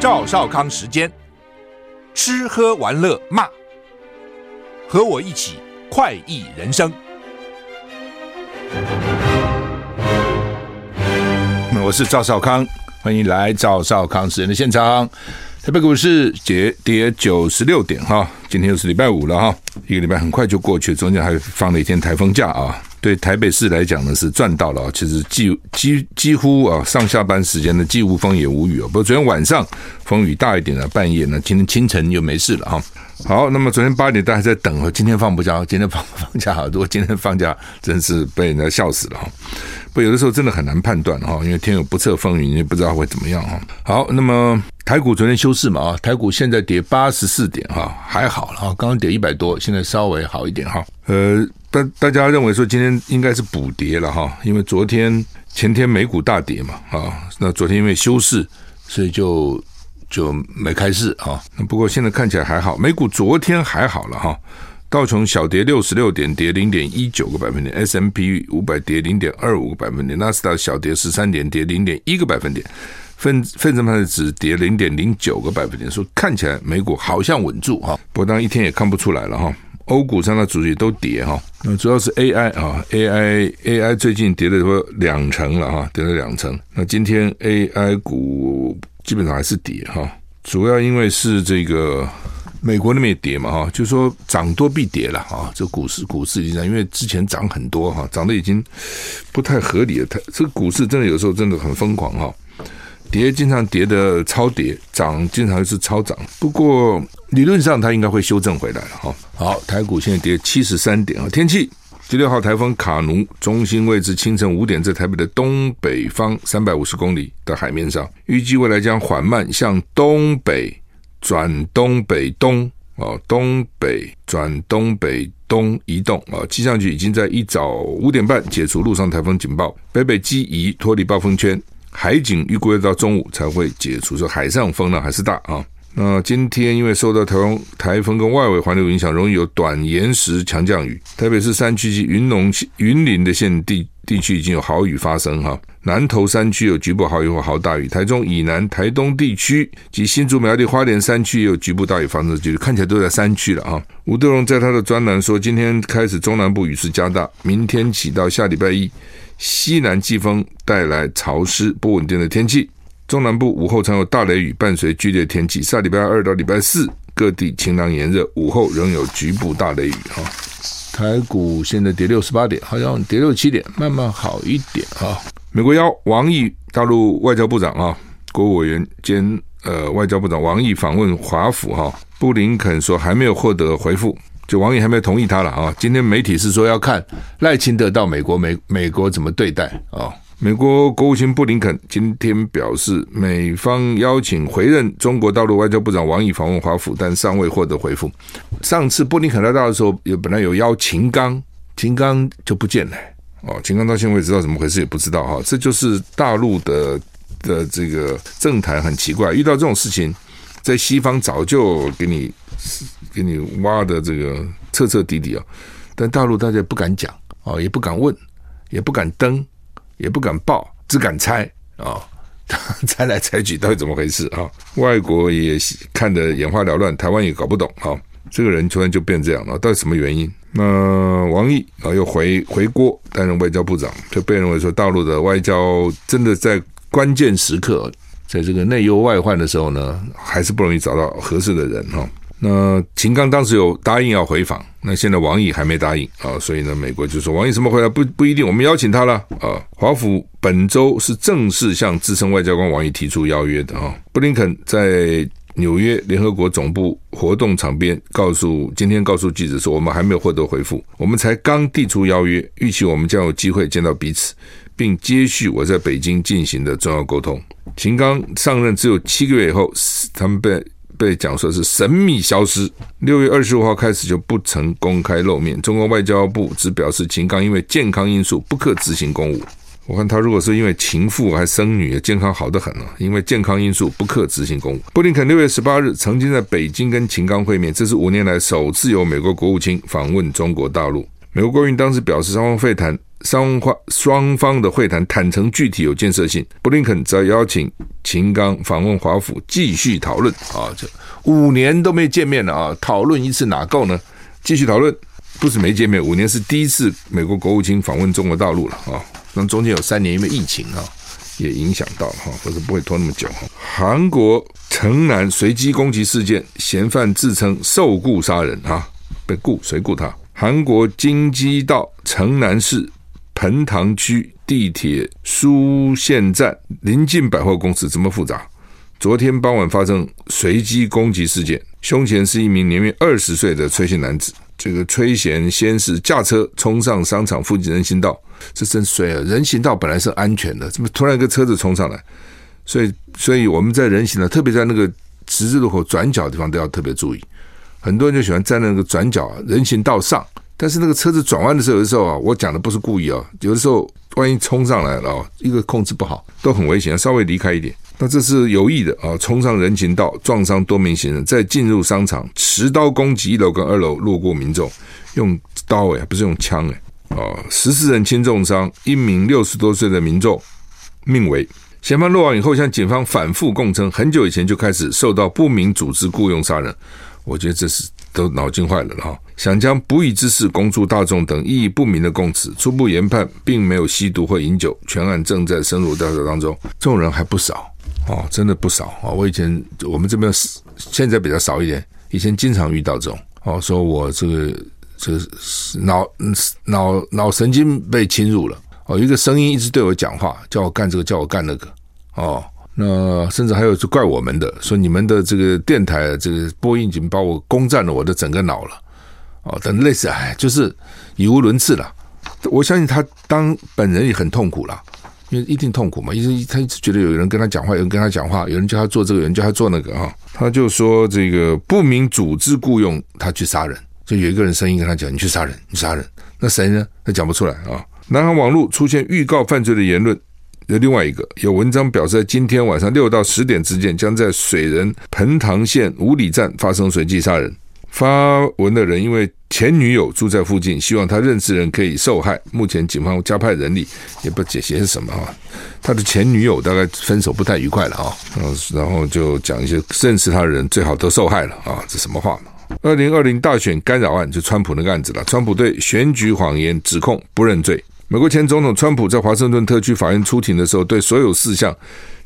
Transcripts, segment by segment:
赵少康时间，吃喝玩乐骂，和我一起快意人生。我是赵少康，欢迎来赵少康时间的现场。台北股市跌跌九十六点哈，今天又是礼拜五了哈，一个礼拜很快就过去，中间还放了一天台风假啊。对台北市来讲呢，是赚到了，其实几几几乎啊上下班时间呢，既无风也无雨哦。不过昨天晚上风雨大一点了，半夜呢，今天清晨又没事了哈。好，那么昨天八点大家在等，今天放不假，今天放放假好，如果今天放假，真是被人家笑死了哈。不，有的时候真的很难判断哈，因为天有不测风云，你也不知道会怎么样哈。好，那么台股昨天休市嘛啊，台股现在跌八十四点哈，还好了哈，刚刚跌一百多，现在稍微好一点哈。呃。大大家认为说今天应该是补跌了哈，因为昨天前天美股大跌嘛啊，那昨天因为休市，所以就就没开市啊。不过现在看起来还好，美股昨天还好了哈，道琼小跌六十六点，跌零点一九个百分点；S&P 五百跌零点二五个百分点；纳斯达小跌十三点，跌零点一个百分点；费费城半导体只跌零点零九个百分点。说看起来美股好像稳住哈，不过当一天也看不出来了哈。欧股上的主力都跌哈，那主要是 AI 啊，AI AI 最近跌了说两成了哈，跌了两成。那今天 AI 股基本上还是跌哈，主要因为是这个美国那边也跌嘛哈，就说涨多必跌了啊，这股市股市已经因为之前涨很多哈，涨得已经不太合理了，它这个股市真的有时候真的很疯狂哈。跌经常跌的超跌，涨经常是超涨。不过理论上它应该会修正回来了哈。好，台股现在跌七十三点啊。天气，第六号台风卡努中心位置清晨五点在台北的东北方三百五十公里的海面上，预计未来将缓慢向东北转东北东哦，东北转东北东移动啊。气象局已经在一早五点半解除陆上台风警报，北北基移脱离暴风圈。海警预估要到中午才会解除，说海上风呢还是大啊。那今天因为受到台风、台风跟外围环流影响，容易有短延时强降雨。特别是山区及云龙、云林的县地地区已经有豪雨发生哈。南投山区有局部豪雨或豪大雨，台中以南、台东地区及新竹苗栗花莲山区也有局部大雨发生，就是看起来都在山区了啊。吴德荣在他的专栏说，今天开始中南部雨势加大，明天起到下礼拜一。西南季风带来潮湿不稳定的天气，中南部午后常有大雷雨，伴随剧烈天气。下礼拜二到礼拜四，各地晴朗炎热，午后仍有局部大雷雨。哈，台股现在跌六十八点，好像跌六七点，慢慢好一点哈。美国邀王毅，大陆外交部长啊，国务委员兼呃外交部长王毅访问华府哈，布林肯说还没有获得回复。就王毅还没有同意他了啊！今天媒体是说要看赖清德到美国美美国怎么对待啊？美国国务卿布林肯今天表示，美方邀请回任中国大陆外交部长王毅访问华府，但尚未获得回复。上次布林肯来到的时候，有本来有邀秦刚，秦刚就不见了哦。秦刚到现在为止知道怎么回事也不知道哈。这就是大陆的的这个政坛很奇怪，遇到这种事情，在西方早就给你。给你挖的这个彻彻底底啊，但大陆大家不敢讲啊，也不敢问，也不敢登，也不敢报，只敢猜啊，猜来猜去到底怎么回事啊？外国也看得眼花缭乱，台湾也搞不懂啊，这个人突然就变这样了，到底什么原因？那王毅啊又回回国担任外交部长，就被认为说大陆的外交真的在关键时刻，在这个内忧外患的时候呢，还是不容易找到合适的人哈。那秦刚当时有答应要回访，那现在王毅还没答应啊，所以呢，美国就说王毅什么回来不不一定，我们邀请他了啊。华府本周是正式向资深外交官王毅提出邀约的啊。布林肯在纽约联合国总部活动场边告诉今天告诉记者说，我们还没有获得回复，我们才刚递出邀约，预期我们将有机会见到彼此，并接续我在北京进行的重要沟通。秦刚上任只有七个月以后，他们被。被讲说是神秘消失，六月二十五号开始就不曾公开露面。中国外交部只表示，秦刚因为健康因素不可执行公务。我看他如果是因为情妇还生女，健康好得很啊。因为健康因素不可执行公务。布林肯六月十八日曾经在北京跟秦刚会面，这是五年来首次有美国国务卿访问中国大陆。美国国务院当时表示，双方会谈，双方双方的会谈坦诚具体有建设性。布林肯则邀请秦刚访问华府，继续讨论啊，这五年都没见面了啊，讨论一次哪够呢？继续讨论，不是没见面，五年是第一次美国国务卿访问中国大陆了啊。那中间有三年因为疫情啊，也影响到哈，否则不会拖那么久哈。韩国城南随机攻击事件，嫌犯自称受雇杀人哈，被雇谁雇他？韩国京畿道城南市彭塘区地铁苏线站临近百货公司，这么复杂？昨天傍晚发生随机攻击事件，凶嫌是一名年约二十岁的崔姓男子。这个崔贤先是驾车冲上商场附近人行道，这真衰啊！人行道本来是安全的，怎么突然一个车子冲上来？所以，所以我们在人行道，特别在那个十字路口转角的地方都要特别注意。很多人就喜欢站在那个转角人行道上，但是那个车子转弯的时候，有的时候啊，我讲的不是故意啊，有的时候万一冲上来了，一个控制不好，都很危险，稍微离开一点。那这是有意的啊！冲上人行道，撞伤多名行人，再进入商场，持刀攻击一楼跟二楼路过民众，用刀诶，不是用枪诶。啊！十四人轻重伤，一名六十多岁的民众命危。嫌犯落网以后，向警方反复供称，很久以前就开始受到不明组织雇佣杀人。我觉得这是都脑筋坏了哈！想将不义之事公诸大众等意义不明的供词，初步研判并没有吸毒或饮酒，全案正在深入调查当中。这种人还不少。哦，真的不少啊！我以前我们这边现在比较少一点，以前经常遇到这种哦，说我这个这个脑脑脑神经被侵入了哦，一个声音一直对我讲话，叫我干这个，叫我干那个哦，那甚至还有是怪我们的，说你们的这个电台这个播音已经把我攻占了我的整个脑了哦，等类似哎，就是语无伦次了。我相信他当本人也很痛苦了。因为一定痛苦嘛，一直他一直觉得有人跟他讲话，有人跟他讲话，有人叫他做这个，有人叫他做那个啊。他就说这个不明组织雇佣他去杀人，就有一个人声音跟他讲：“你去杀人，你杀人。”那谁呢？他讲不出来啊。南韩网络出现预告犯罪的言论，另外一个有文章表示，在今天晚上六到十点之间，将在水仁彭塘县五里站发生随机杀人。发文的人因为前女友住在附近，希望他认识人可以受害。目前警方加派人力，也不解析是什么啊。他的前女友大概分手不太愉快了啊，然后就讲一些认识他的人最好都受害了啊，这什么话嘛？二零二零大选干扰案就川普那个案子了，川普对选举谎言指控不认罪。美国前总统川普在华盛顿特区法院出庭的时候，对所有四项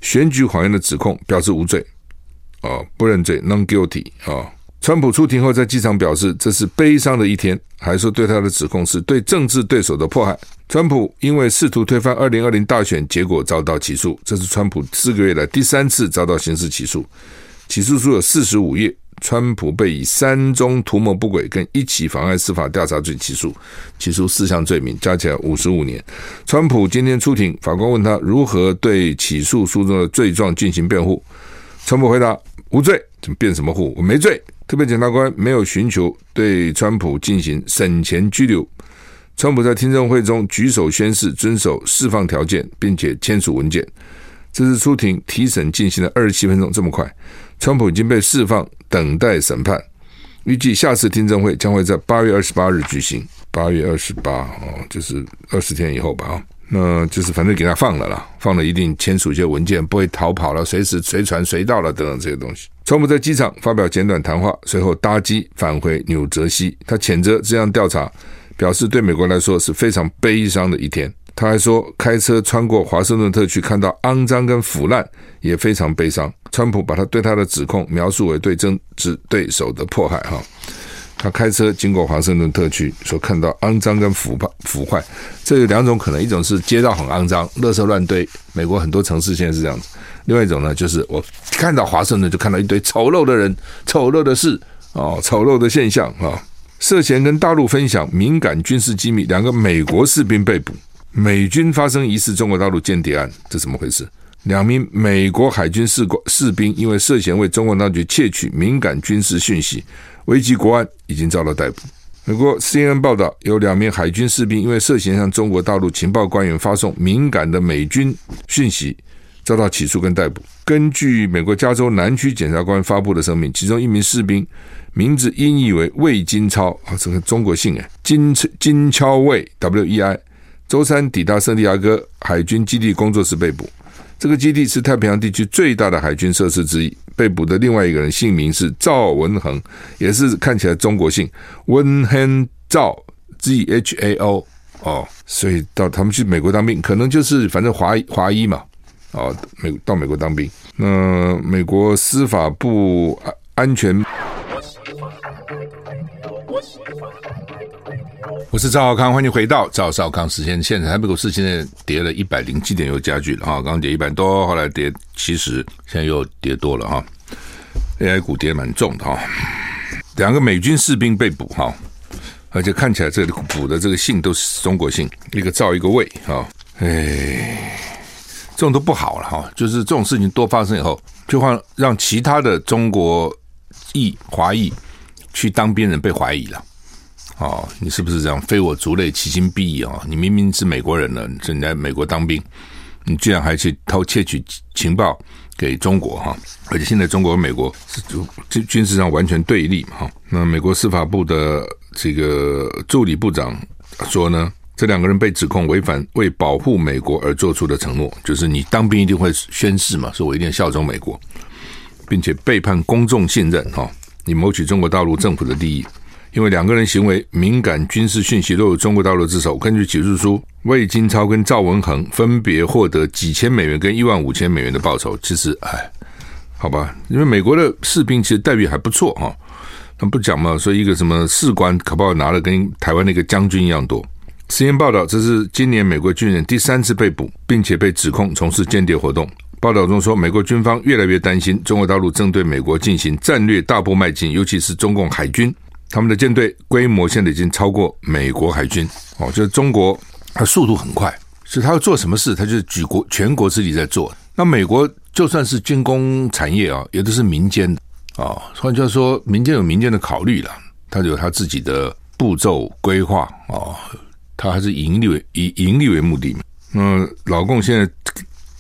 选举谎言的指控表示无罪，啊，不认罪，non guilty 啊。川普出庭后，在机场表示这是悲伤的一天，还说对他的指控是对政治对手的迫害。川普因为试图推翻二零二零大选结果遭到起诉，这是川普四个月来第三次遭到刑事起诉。起诉书有四十五页，川普被以三宗图谋不轨跟一起妨碍司法调查罪起诉，起诉四项罪名，加起来五十五年。川普今天出庭，法官问他如何对起诉书中的罪状进行辩护，川普回答无罪，怎么辩什么护？我没罪。特别检察官没有寻求对川普进行审前拘留。川普在听证会中举手宣誓遵守释放条件，并且签署文件。这次出庭提审进行了二十七分钟，这么快，川普已经被释放，等待审判。预计下次听证会将会在八月二十八日举行。八月二十八哦，就是二十天以后吧啊。那就是反正给他放了啦，放了一定签署一些文件，不会逃跑了，随时随传随到了等等这些东西。川普在机场发表简短谈话，随后搭机返回纽泽西。他谴责这样调查，表示对美国来说是非常悲伤的一天。他还说，开车穿过华盛顿特区，看到肮脏跟腐烂，也非常悲伤。川普把他对他的指控描述为对政治对手的迫害，哈。他开车经过华盛顿特区，所看到肮脏跟腐败腐坏，这有两种可能：一种是街道很肮脏，垃圾乱堆，美国很多城市现在是这样子；另外一种呢，就是我看到华盛顿就看到一堆丑陋的人、丑陋的事哦，丑陋的现象啊，涉嫌跟大陆分享敏感军事机密，两个美国士兵被捕，美军发生疑似中国大陆间谍案，这怎么回事？两名美国海军士官士兵因为涉嫌为中国当局窃取敏感军事讯息。危及国安，已经遭到逮捕。美国 CNN 报道，有两名海军士兵因为涉嫌向中国大陆情报官员发送敏感的美军讯息，遭到起诉跟逮捕。根据美国加州南区检察官发布的声明，其中一名士兵名字音译为魏金超啊，这个中国姓哎，金金超魏 W E I，周三抵达圣地亚哥海军基地工作时被捕。这个基地是太平洋地区最大的海军设施之一。被捕的另外一个人姓名是赵文恒，也是看起来中国姓温亨赵 Z H A O 哦，所以到他们去美国当兵，可能就是反正华华裔嘛。哦，美到美国当兵，那美国司法部安安全，我是赵少康，欢迎回到赵少康时间现在。台北股市现在跌了一百零七点，又加剧了哈，刚刚跌一百多，后来跌七十，现在又跌多了哈。AI 股跌蛮重的哈，两个美军士兵被捕哈，而且看起来这里捕的这个姓都是中国姓，一个赵一个魏哈，哎。这种都不好了哈，就是这种事情多发生以后，就会让其他的中国裔华裔去当兵人被怀疑了。哦，你是不是这样？非我族类，其心必异啊！你明明是美国人了，你在美国当兵，你居然还去偷窃取情报给中国哈！而且现在中国和美国是军军事上完全对立哈。那美国司法部的这个助理部长说呢？这两个人被指控违反为保护美国而做出的承诺，就是你当兵一定会宣誓嘛，说我一定效忠美国，并且背叛公众信任哈，你谋取中国大陆政府的利益。因为两个人行为敏感军事讯息落入中国大陆之手，根据起诉书，魏金超跟赵文恒分别获得几千美元跟一万五千美元的报酬。其实，哎，好吧，因为美国的士兵其实待遇还不错哈，他不讲嘛，说一个什么士官可不好拿了跟台湾那个将军一样多。实验报道，这是今年美国军人第三次被捕，并且被指控从事间谍活动。报道中说，美国军方越来越担心中国大陆正对美国进行战略大步迈进，尤其是中共海军，他们的舰队规模现在已经超过美国海军。哦，就是中国，它速度很快，所以他要做什么事，他就是举国全国之力在做。那美国就算是军工产业啊，也都是民间的啊，换句话说，民间有民间的考虑了，他有他自己的步骤规划啊。他还是盈利为以盈利为目的嘛？那老共现在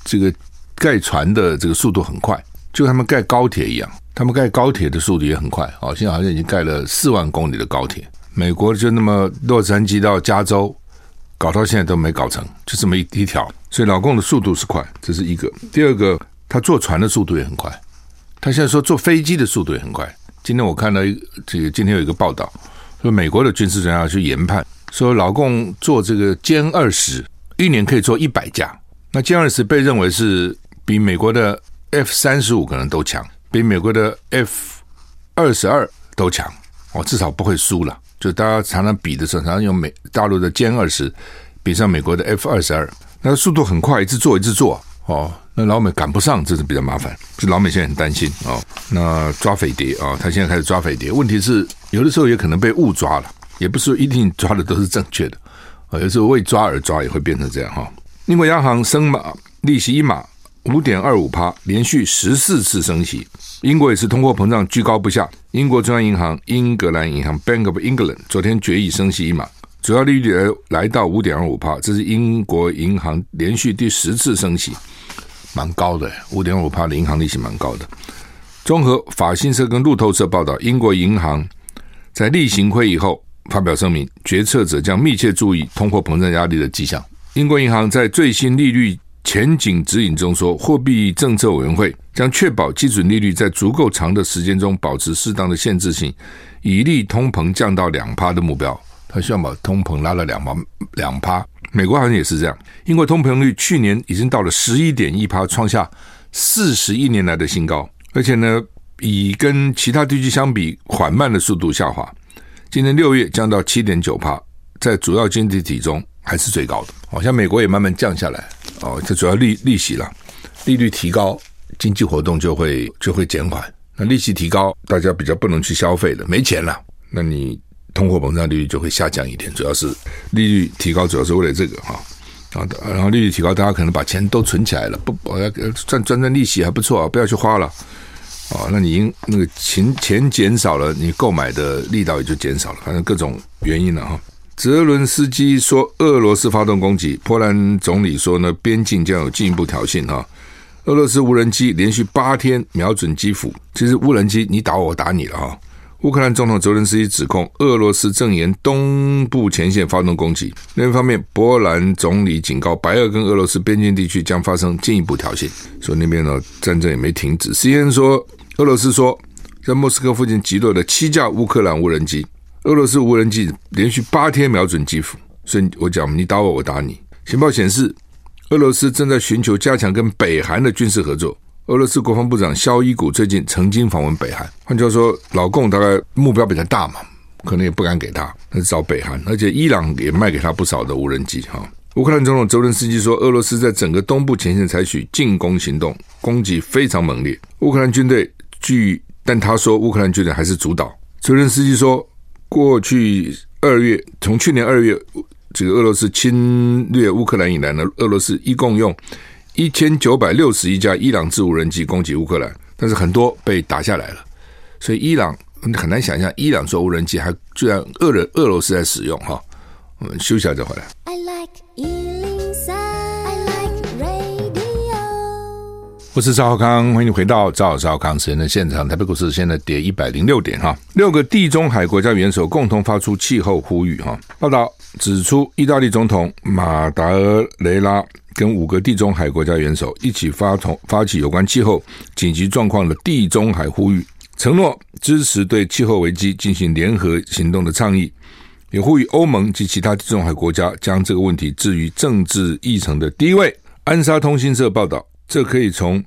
这个盖船的这个速度很快，就他们盖高铁一样，他们盖高铁的速度也很快。哦，现在好像已经盖了四万公里的高铁。美国就那么洛杉矶到加州，搞到现在都没搞成，就这么一一条。所以老共的速度是快，这是一个。第二个，他坐船的速度也很快。他现在说坐飞机的速度也很快。今天我看到一这个，今天有一个报道，说美国的军事专家去研判。说老共做这个歼二十，一年可以做一百架。那歼二十被认为是比美国的 F 三十五可能都强，比美国的 F 二十二都强。哦，至少不会输了。就大家常常比的时候，常常用美大陆的歼二十比上美国的 F 二十二，那速度很快，一直做一直做。哦，那老美赶不上，这是比较麻烦。就老美现在很担心哦。那抓匪谍啊，他现在开始抓匪谍，问题是有的时候也可能被误抓了。也不是说一定抓的都是正确的，啊，有时候为抓而抓也会变成这样哈。英国央行升码利息一码五点二五趴，连续十四次升息。英国也是通货膨胀居高不下。英国中央银行英格兰银行 Bank of England 昨天决议升息一码，主要利率来来到五点二五趴，这是英国银行连续第十次升息，蛮高的，五点五趴的银行利息蛮高的。综合法新社跟路透社报道，英国银行在例行会议后。发表声明，决策者将密切注意通货膨胀压力的迹象。英国银行在最新利率前景指引中说，货币政策委员会将确保基准利率在足够长的时间中保持适当的限制性，以利通膨降到两趴的目标。他希望把通膨拉了两趴，两趴。美国好像也是这样。英国通膨率去年已经到了十一点一趴，创下四十一年来的新高，而且呢，以跟其他地区相比，缓慢的速度下滑。今年六月降到七点九趴，在主要经济体中还是最高的。好像美国也慢慢降下来哦，这主要利利息了，利率提高，经济活动就会就会减缓。那利息提高，大家比较不能去消费了，没钱了，那你通货膨胀率就会下降一点。主要是利率提高，主要是为了这个哈啊，然后利率提高，大家可能把钱都存起来了，不，我要赚赚赚利息还不错啊，不要去花了。哦，那你因那个钱钱减少了，你购买的力道也就减少了，反正各种原因了哈。泽伦斯基说俄罗斯发动攻击，波兰总理说呢，边境将有进一步挑衅哈。俄罗斯无人机连续八天瞄准基辅。其实无人机你打我，我打你了哈。乌克兰总统泽伦斯基指控俄罗斯正沿东部前线发动攻击。另一方面，波兰总理警告白俄跟俄罗斯边境地区将发生进一步挑衅，所以那边呢战争也没停止。CNN 说，俄罗斯说在莫斯科附近击落了七架乌克兰无人机。俄罗斯无人机连续八天瞄准基辅，所以我讲你打我，我打你。情报显示，俄罗斯正在寻求加强跟北韩的军事合作。俄罗斯国防部长肖伊古最近曾经访问北韩，换句话说，老共大概目标比较大嘛，可能也不敢给他，那是找北韩，而且伊朗也卖给他不少的无人机哈。乌克兰总统泽伦斯基说，俄罗斯在整个东部前线采取进攻行动，攻击非常猛烈。乌克兰军队据，但他说乌克兰军队还是主导。泽伦斯基说，过去二月，从去年二月这个俄罗斯侵略乌克兰以来呢，俄罗斯一共用。一千九百六十一架伊朗制无人机攻击乌克兰，但是很多被打下来了，所以伊朗很难想象伊朗做无人机还居然俄人俄罗斯在使用哈。我们休息一下再回来。我是赵浩康，欢迎回到赵少康时间的现场。台北股市现在跌一百零六点哈。六个地中海国家元首共同发出气候呼吁哈。报道指出，意大利总统马达雷拉。跟五个地中海国家元首一起发同发起有关气候紧急状况的地中海呼吁，承诺支持对气候危机进行联合行动的倡议，也呼吁欧盟及其他地中海国家将这个问题置于政治议程的第一位。安莎通讯社报道，这可以从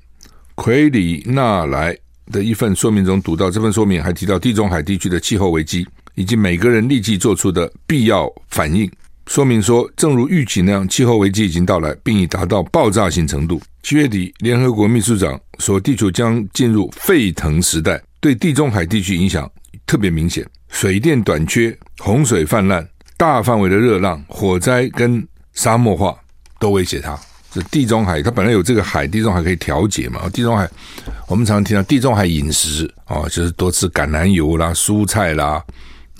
奎里纳莱的一份说明中读到。这份说明还提到地中海地区的气候危机以及每个人立即做出的必要反应。说明说，正如预期那样，气候危机已经到来，并已达到爆炸性程度。七月底，联合国秘书长说，地球将进入沸腾时代，对地中海地区影响特别明显，水电短缺、洪水泛滥、大范围的热浪、火灾跟沙漠化都威胁它。地中海，它本来有这个海，地中海可以调节嘛。地中海，我们常常听到地中海饮食哦，就是多吃橄榄油啦、蔬菜啦、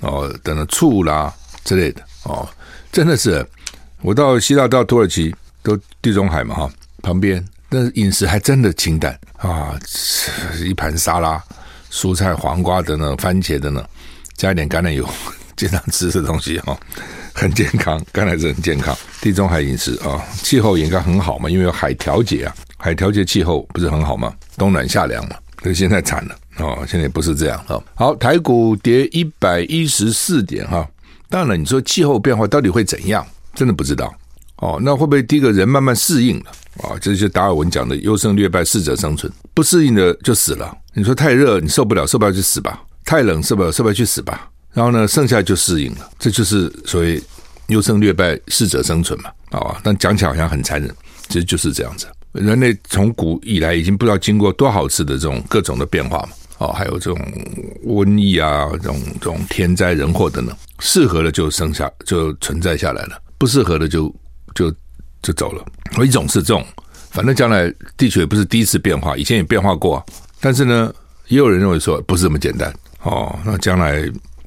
哦等等醋啦之类的哦。真的是，我到希腊到土耳其都地中海嘛哈，旁边，但是饮食还真的清淡啊，一盘沙拉、蔬菜、黄瓜等等、番茄等等，加一点橄榄油，经常吃的东西哈，很健康，橄榄是很健康。地中海饮食啊，气候应该很好嘛，因为有海调节啊，海调节气候不是很好吗？冬暖夏凉嘛。可是现在惨了哦，现在不是这样哈。好，台股跌一百一十四点哈。当然了，你说气候变化到底会怎样？真的不知道哦。那会不会第一个人慢慢适应了啊？这就是达尔文讲的“优胜劣败，适者生存”。不适应的就死了。你说太热，你受不了，受不了就死吧；太冷，受不了，受不了去死吧。然后呢，剩下就适应了。这就是所谓“优胜劣败，适者生存”嘛。啊，但讲起来好像很残忍，其实就是这样子。人类从古以来已经不知道经过多少次的这种各种的变化嘛。哦，还有这种瘟疫啊，这种这种天灾人祸等等，适合的就生下就存在下来了，不适合的就就就走了。有一种是这种，反正将来地球也不是第一次变化，以前也变化过。但是呢，也有人认为说不是这么简单。哦，那将来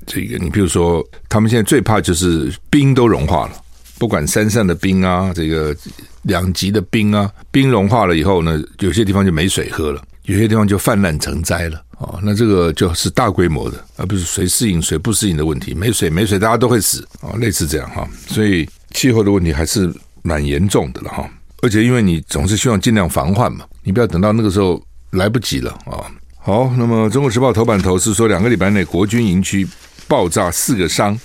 这个你比如说，他们现在最怕就是冰都融化了，不管山上的冰啊，这个两极的冰啊，冰融化了以后呢，有些地方就没水喝了，有些地方就泛滥成灾了。哦，那这个就是大规模的，而不是谁适应谁不适应的问题。没水，没水，大家都会死哦，类似这样哈。所以气候的问题还是蛮严重的了哈。而且因为你总是希望尽量防患嘛，你不要等到那个时候来不及了啊。好，那么《中国时报》头版头是说，两个礼拜内国军营区爆炸四个伤，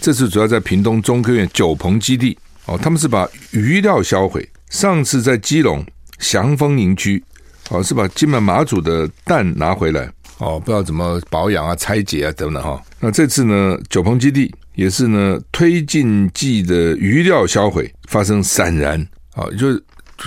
这次主要在屏东中科院九鹏基地哦，他们是把余料销毁。上次在基隆祥丰营区。哦，是把金门马祖的弹拿回来哦，不知道怎么保养啊、拆解啊等等哈。那这次呢，九鹏基地也是呢，推进剂的余料销毁发生闪燃啊，就是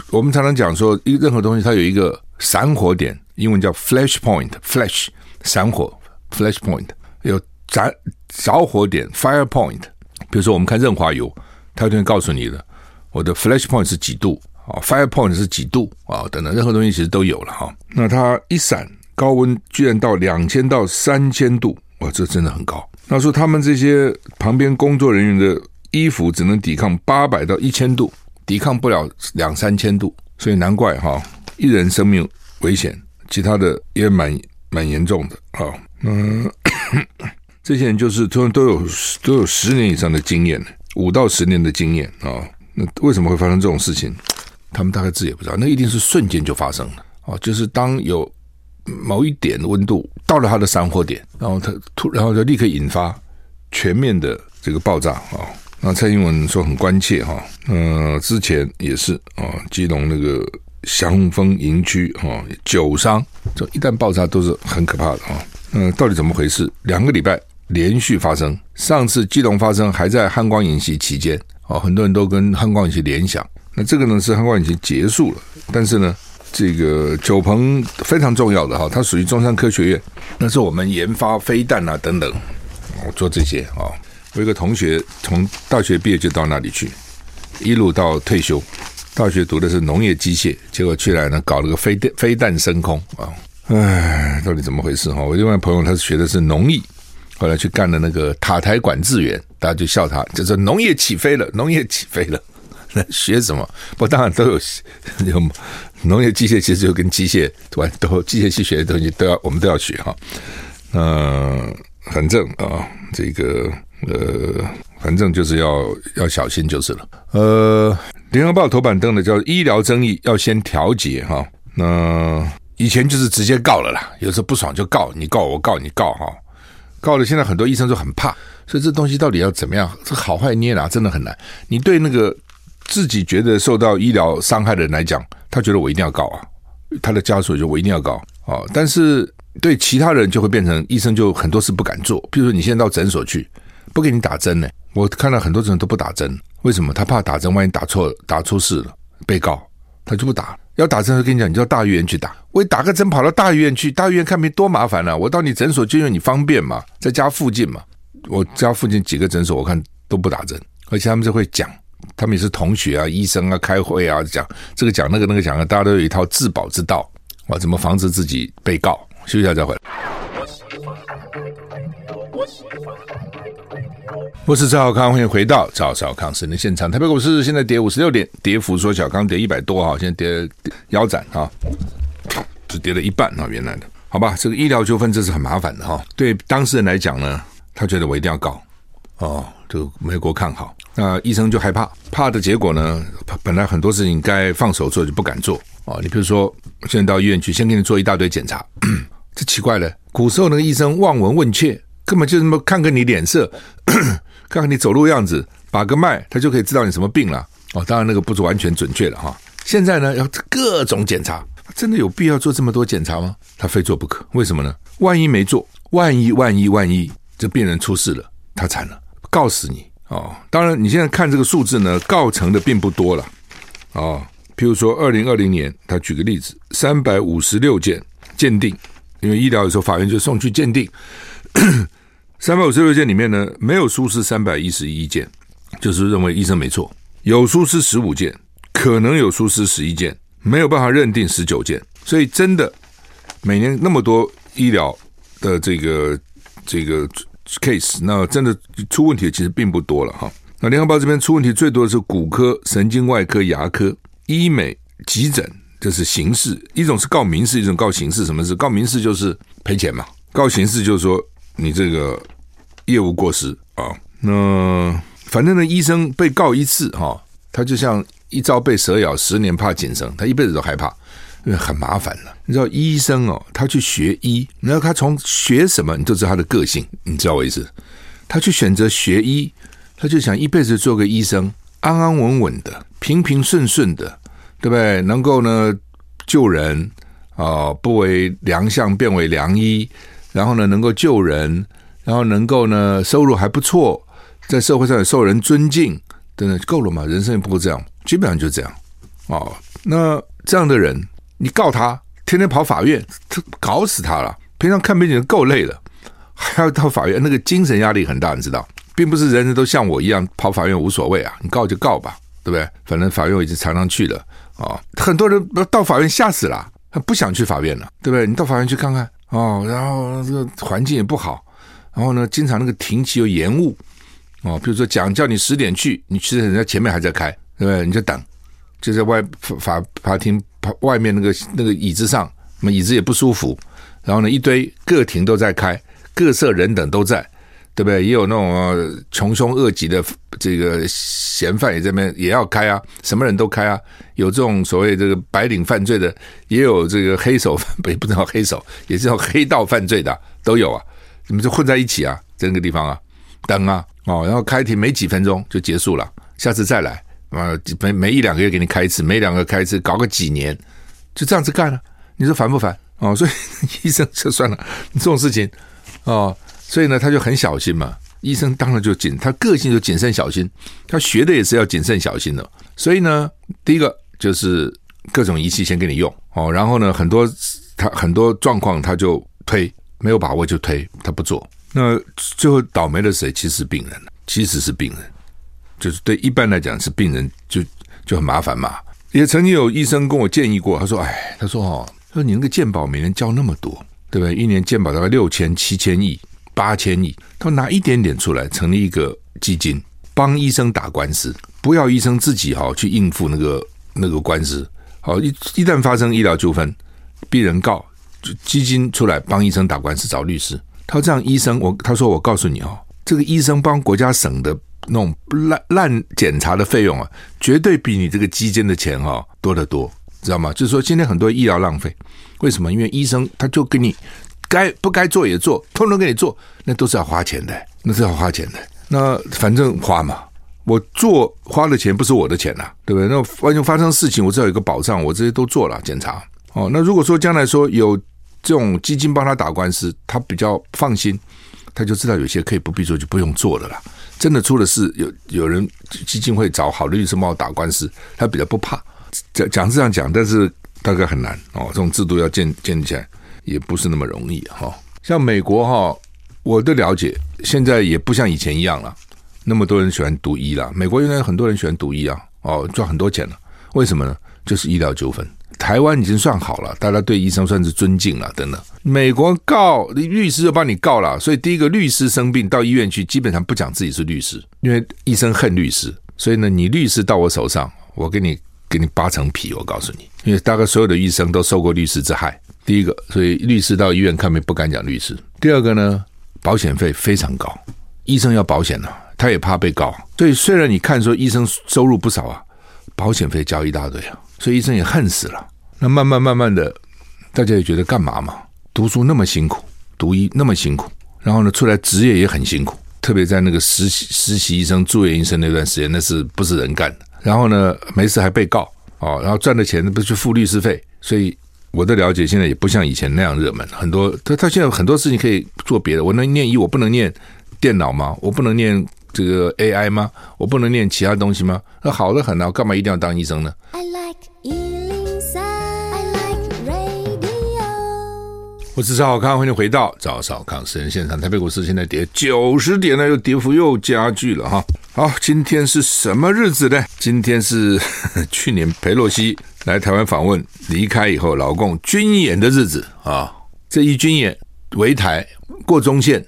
我们常常讲说，一任何东西它有一个闪火点，英文叫 flash point，flash 闪火 flash point 有着着火点 fire point。比如说我们看润滑油，它就会告诉你的，我的 flash point 是几度。啊，fire point 是几度啊？等等，任何东西其实都有了哈。那它一闪，高温居然到两千到三千度，哇，这真的很高。那说他们这些旁边工作人员的衣服只能抵抗八百到一千度，抵抗不了两三千度，所以难怪哈，一人生命危险，其他的也蛮蛮严重的啊。嗯，这些人就是他们都有都有十年以上的经验，五到十年的经验啊。那为什么会发生这种事情？他们大概自己也不知道，那一定是瞬间就发生了啊！就是当有某一点温度到了它的散火点，然后它突，然后就立刻引发全面的这个爆炸啊！那蔡英文说很关切哈，嗯、之前也是啊，基隆那个祥丰营区啊，九商，这一旦爆炸都是很可怕的啊！嗯、到底怎么回事？两个礼拜连续发生，上次基隆发生还在汉光演习期间啊，很多人都跟汉光演习联想。那这个呢是汉光已经结束了，但是呢，这个九鹏非常重要的哈，它属于中山科学院，那是我们研发飞弹啊等等，我做这些啊。我有一个同学从大学毕业就到那里去，一路到退休，大学读的是农业机械，结果去来呢搞了个飞弹飞弹升空啊，哎，到底怎么回事哈？我另外朋友他是学的是农艺，后来去干了那个塔台管制员，大家就笑他，就是农业起飞了，农业起飞了。那学什么？不，当然都有有农业机械，其实就跟机械完都机械系学的东西都要，我们都要学哈。嗯、反正啊，这个呃，反正就是要要小心就是了。呃，联合报头版登的叫医疗争议要先调解哈。那以前就是直接告了啦，有时候不爽就告，你告我告你告哈，告了现在很多医生都很怕，所以这东西到底要怎么样？这好坏捏拿真的很难。你对那个。自己觉得受到医疗伤害的人来讲，他觉得我一定要告啊，他的家属就我一定要告啊。但是对其他人就会变成医生就很多事不敢做，比如说你现在到诊所去，不给你打针呢，我看到很多人都不打针，为什么？他怕打针，万一打错，打出事了，被告他就不打。要打针，跟你讲，你到大医院去打。我打个针跑到大医院去，大医院看病多麻烦啊！我到你诊所就因为你方便嘛，在家附近嘛。我家附近几个诊所我看都不打针，而且他们就会讲。他们也是同学啊，医生啊，开会啊，讲这个讲那个那个讲啊，大家都有一套自保之道啊，怎么防止自己被告？休息一下再回来。我是赵小康，欢迎回到赵少康时间的现场。台北股市现在跌五十六点，跌幅缩小，刚跌一百多哈，现在跌腰斩哈，只跌了一半啊，原来的好吧？这个医疗纠纷这是很麻烦的哈，对当事人来讲呢，他觉得我一定要告哦。就美国看好，那医生就害怕，怕的结果呢？本来很多事情该放手做就不敢做啊。你比如说，现在到医院去，先给你做一大堆检查，这奇怪了。古时候那个医生望闻问切，根本就这么看看你脸色，看看你走路样子，把个脉，他就可以知道你什么病了。哦，当然那个不是完全准确的哈。现在呢，要各种检查，真的有必要做这么多检查吗？他非做不可，为什么呢？万一没做，万一万一万一这病人出事了，他惨了。告死你哦！当然，你现在看这个数字呢，告成的并不多了哦。譬如说，二零二零年，他举个例子，三百五十六件鉴定，因为医疗有时候法院就送去鉴定，三百五十六件里面呢，没有疏失三百一十一件，就是认为医生没错；有疏失十五件，可能有疏失十一件，没有办法认定十九件。所以，真的每年那么多医疗的这个这个。case 那真的出问题的其实并不多了哈。那联合报这边出问题最多的是骨科、神经外科、牙科、医美、急诊，这是刑事。一种是告民事，一种告刑事。什么是告民事？就是赔钱嘛。告刑事就是说你这个业务过失啊。那反正呢，医生被告一次哈，他就像一朝被蛇咬，十年怕井绳，他一辈子都害怕。因为很麻烦了，你知道医生哦，他去学医，你知道他从学什么，你都知道他的个性，你知道我意思？他去选择学医，他就想一辈子做个医生，安安稳稳的，平平顺顺的，对不对？能够呢救人啊，不为良相，便为良医，然后呢能够救人，然后能够呢收入还不错，在社会上也受人尊敬，等等，够了嘛？人生也不过这样，基本上就这样哦。那这样的人。你告他，天天跑法院，他搞死他了。平常看病已经够累了，还要到法院，那个精神压力很大，你知道，并不是人人都像我一样跑法院无所谓啊。你告就告吧，对不对？反正法院我已经常常去了啊。很多人到法院吓死了，他不想去法院了，对不对？你到法院去看看哦，然后这个环境也不好，然后呢，经常那个停机又延误哦。比如说讲叫你十点去，你其实人家前面还在开，对不对？你就等，就在外法法庭。外面那个那个椅子上，那么椅子也不舒服。然后呢，一堆各庭都在开，各色人等都在，对不对？也有那种穷凶恶极的这个嫌犯也在那边也要开啊，什么人都开啊。有这种所谓这个白领犯罪的，也有这个黑手，也不知道黑手，也是叫黑道犯罪的都有啊。你们就混在一起啊，在那个地方啊，等啊，哦，然后开庭没几分钟就结束了，下次再来啊，每每一两个月给你开一次，每两个开一次，搞个几年，就这样子干了。你说烦不烦？哦，所以 医生就算了，这种事情哦，所以呢，他就很小心嘛。医生当然就谨，他个性就谨慎小心，他学的也是要谨慎小心的。所以呢，第一个就是各种仪器先给你用哦，然后呢，很多他很多状况他就推，没有把握就推，他不做。那最后倒霉的谁？其实是病人，其实是病人，就是对一般来讲是病人就就很麻烦嘛。也曾经有医生跟我建议过，他说：“哎，他说哦。”说你那个健保每年交那么多，对不对？一年健保大概六千、七千亿、八千亿，他拿一点点出来成立一个基金，帮医生打官司，不要医生自己哈去应付那个那个官司。好，一一旦发生医疗纠纷，病人告，基金出来帮医生打官司，找律师。他这样医生，我他说我告诉你哦，这个医生帮国家省的那种烂烂检查的费用啊，绝对比你这个基金的钱哈多得多。知道吗？就是说，今天很多医疗浪费，为什么？因为医生他就给你该不该做也做，通通给你做，那都是要花钱的，那是要花钱的。那反正花嘛，我做花的钱不是我的钱呐、对不对？那万一发生事情，我只要有一个保障，我这些都做了检查。哦，那如果说将来说有这种基金帮他打官司，他比较放心，他就知道有些可以不必做，就不用做了啦。真的出了事，有有人基金会找好的律师帮我打官司，他比较不怕。讲讲是这样讲，但是大概很难哦。这种制度要建建立起来也不是那么容易哈。像美国哈，我的了解现在也不像以前一样了，那么多人喜欢读医了。美国原来很多人喜欢读医啊，哦，赚很多钱了。为什么呢？就是医疗纠纷。台湾已经算好了，大家对医生算是尊敬了等等。美国告律师就帮你告了，所以第一个律师生病到医院去，基本上不讲自己是律师，因为医生恨律师，所以呢，你律师到我手上，我给你。给你扒层皮，我告诉你，因为大概所有的医生都受过律师之害。第一个，所以律师到医院看病不敢讲律师。第二个呢，保险费非常高，医生要保险啊，他也怕被告。所以虽然你看说医生收入不少啊，保险费交一大堆啊，所以医生也恨死了。那慢慢慢慢的，大家也觉得干嘛嘛？读书那么辛苦，读医那么辛苦，然后呢，出来职业也很辛苦，特别在那个实习实习医生、住院医生那段时间，那是不是人干的？然后呢，没事还被告哦，然后赚的钱不去付律师费，所以我的了解现在也不像以前那样热门。很多他他现在有很多事情可以做别的，我能念医，我不能念电脑吗？我不能念这个 AI 吗？我不能念其他东西吗？那好的很啊，我干嘛一定要当医生呢？我是赵小康，欢迎回到赵少康私人现场。台北股市现在跌九十点呢，又跌幅又加剧了哈。好，今天是什么日子呢？今天是 去年裴洛西来台湾访问离开以后，老共军演的日子啊。这一军演围台过中线，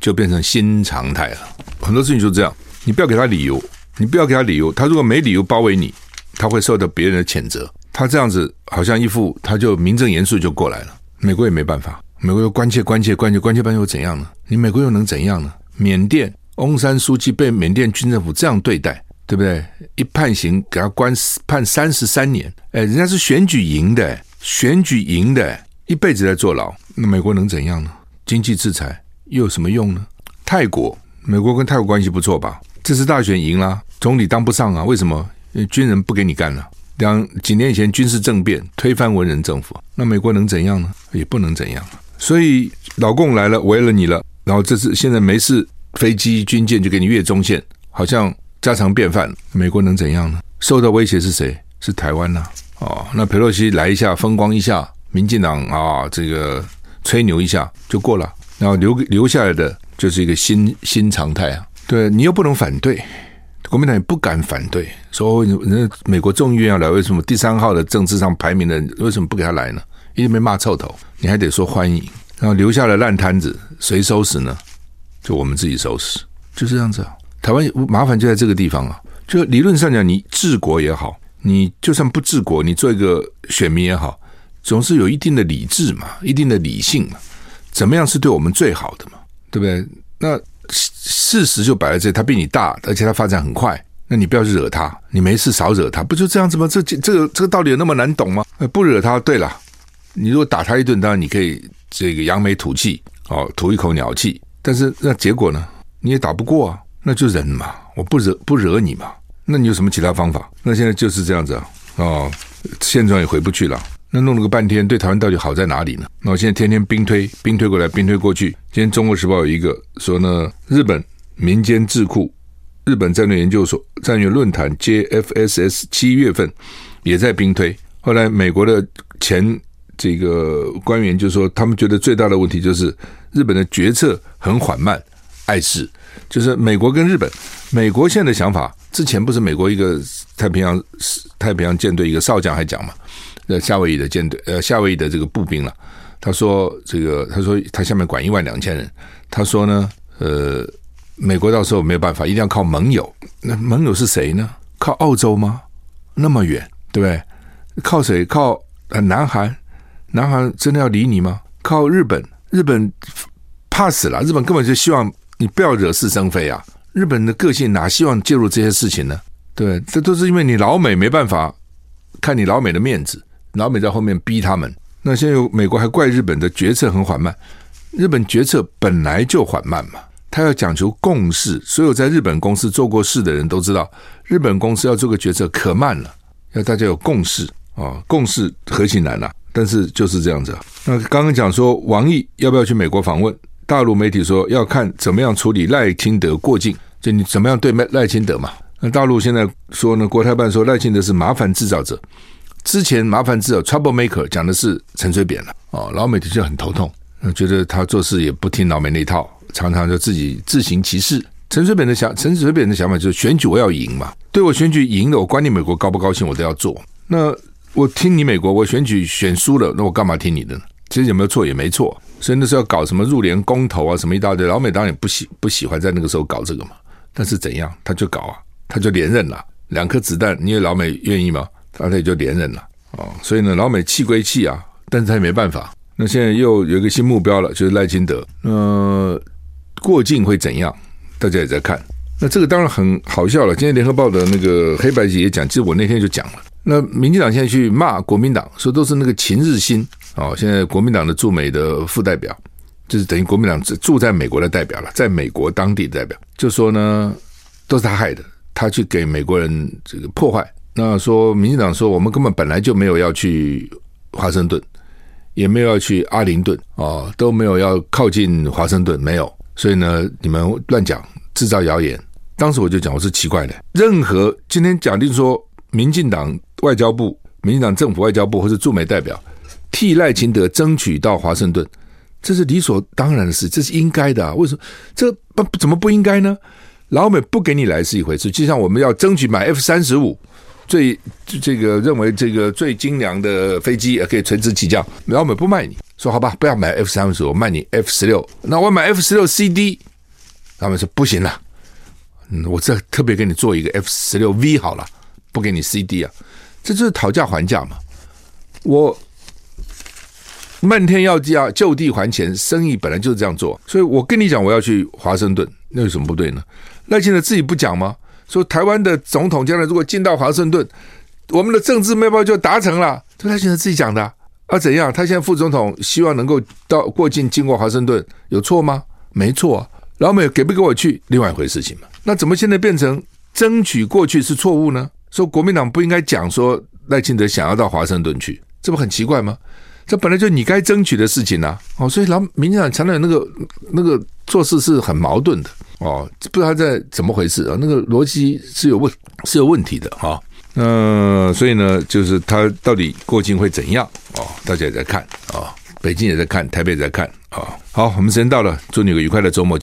就变成新常态了。很多事情就这样，你不要给他理由，你不要给他理由。他如果没理由包围你，他会受到别人的谴责。他这样子好像一副他就名正言顺就过来了。美国也没办法，美国又关切关切关切关切，办又怎样呢？你美国又能怎样呢？缅甸翁山书记被缅甸军政府这样对待，对不对？一判刑给他关判三十三年，哎，人家是选举赢的，选举赢的，一辈子在坐牢，那美国能怎样呢？经济制裁又有什么用呢？泰国，美国跟泰国关系不错吧？这次大选赢了，总理当不上啊？为什么？因为军人不给你干了。两几年以前军事政变推翻文人政府，那美国能怎样呢？也不能怎样。所以老共来了，围了你了，然后这次现在没事，飞机军舰就给你越中线，好像家常便饭。美国能怎样呢？受到威胁是谁？是台湾呐、哦，那佩洛西来一下，风光一下，民进党啊，这个吹牛一下就过了，然后留留下来的就是一个新新常态啊。对，你又不能反对。国民党也不敢反对，说人家美国众议院要来，为什么第三号的政治上排名的为什么不给他来呢？一定被骂臭头，你还得说欢迎，然后留下了烂摊子，谁收拾呢？就我们自己收拾，就这样子啊。台湾麻烦就在这个地方啊。就理论上讲，你治国也好，你就算不治国，你做一个选民也好，总是有一定的理智嘛，一定的理性嘛。怎么样是对我们最好的嘛？对不对？那事实就摆在这，他比你大，而且他发展很快，那你不要去惹他，你没事少惹他，不就这样子吗？这这个这个道理有那么难懂吗？不惹他，对了，你如果打他一顿，当然你可以这个扬眉吐气，哦，吐一口鸟气，但是那结果呢？你也打不过啊，那就忍嘛，我不惹不惹你嘛。那你有什么其他方法？那现在就是这样子啊，哦，现状也回不去了。那弄了个半天，对台湾到底好在哪里呢？那我现在天天兵推，兵推过来，兵推过去。今天《中国时报》有一个说呢，日本民间智库、日本战略研究所战略论坛 JFSS 七月份也在兵推。后来美国的前这个官员就说，他们觉得最大的问题就是日本的决策很缓慢，碍事。就是美国跟日本，美国现在的想法，之前不是美国一个太平洋太平洋舰队一个少将还讲嘛？呃，夏威夷的舰队，呃，夏威夷的这个步兵了。他说：“这个，他说他下面管一万两千人。他说呢，呃，美国到时候没有办法，一定要靠盟友。那盟友是谁呢？靠澳洲吗？那么远，对不对？靠谁？靠呃南韩？南韩真的要理你吗？靠日本？日本怕死了，日本根本就希望你不要惹是生非啊。日本的个性哪希望介入这些事情呢？对，这都是因为你老美没办法看你老美的面子。”老美在后面逼他们，那现在有美国还怪日本的决策很缓慢，日本决策本来就缓慢嘛，他要讲求共识，所有在日本公司做过事的人都知道，日本公司要做个决策可慢了，要大家有共识啊，共识何其难呐！但是就是这样子。那刚刚讲说王毅要不要去美国访问，大陆媒体说要看怎么样处理赖清德过境，就你怎么样对赖赖清德嘛？那大陆现在说呢，国台办说赖清德是麻烦制造者。之前麻烦制造 trouble maker 讲的是陈水扁了哦，老美的确很头痛，觉得他做事也不听老美那一套，常常就自己自行其事。陈水扁的想，陈水扁的想法就是选举我要赢嘛，对我选举赢了，我管你美国高不高兴，我都要做。那我听你美国，我选举选输了，那我干嘛听你的呢？其实有没有错也没错，所以那时候要搞什么入联公投啊，什么一大堆，老美当然也不喜不喜欢在那个时候搞这个嘛。但是怎样，他就搞啊，他就连任了，两颗子弹，你以为老美愿意吗？他也就连任了哦，所以呢，老美气归气啊，但是他也没办法。那现在又有一个新目标了，就是赖清德。呃，过境会怎样？大家也在看。那这个当然很好笑了。今天联合报的那个黑白姐也讲，其实我那天就讲了。那民进党现在去骂国民党，说都是那个秦日新哦，现在国民党的驻美的副代表，就是等于国民党住在美国的代表了，在美国当地的代表，就说呢都是他害的，他去给美国人这个破坏。那说，民进党说，我们根本本来就没有要去华盛顿，也没有要去阿灵顿啊，都没有要靠近华盛顿，没有。所以呢，你们乱讲，制造谣言。当时我就讲，我是奇怪的。任何今天假定说，民进党外交部、民进党政府外交部或者驻美代表替赖清德争取到华盛顿，这是理所当然的事，这是应该的啊。为什么这不怎么不应该呢？老美不给你来是一回事，就像我们要争取买 F 三十五。最这个认为这个最精良的飞机也可以垂直起降，老美不卖你，说好吧，不要买 F 三十五，我卖你 F 十六。那我买 F 十六 CD，他们说不行了，嗯，我这特别给你做一个 F 十六 V 好了，不给你 CD 啊，这就是讨价还价嘛。我漫天要价，就地还钱，生意本来就是这样做。所以我跟你讲，我要去华盛顿，那有什么不对呢？赖清德自己不讲吗？说台湾的总统将来如果进到华盛顿，我们的政治目标就达成了。这他现在自己讲的啊？怎样？他现在副总统希望能够到过境经过华盛顿，有错吗？没错啊。老美给不给我去，另外一回事情嘛。那怎么现在变成争取过去是错误呢？说国民党不应该讲说赖清德想要到华盛顿去，这不很奇怪吗？这本来就你该争取的事情啊。哦，所以老民进党常常那个那个做事是很矛盾的。哦，不知道他在怎么回事啊？那个逻辑是有问是有问题的哈。嗯、呃，所以呢，就是他到底过境会怎样？哦，大家也在看啊、哦，北京也在看，台北也在看啊、好，我们时间到了，祝你有个愉快的周末。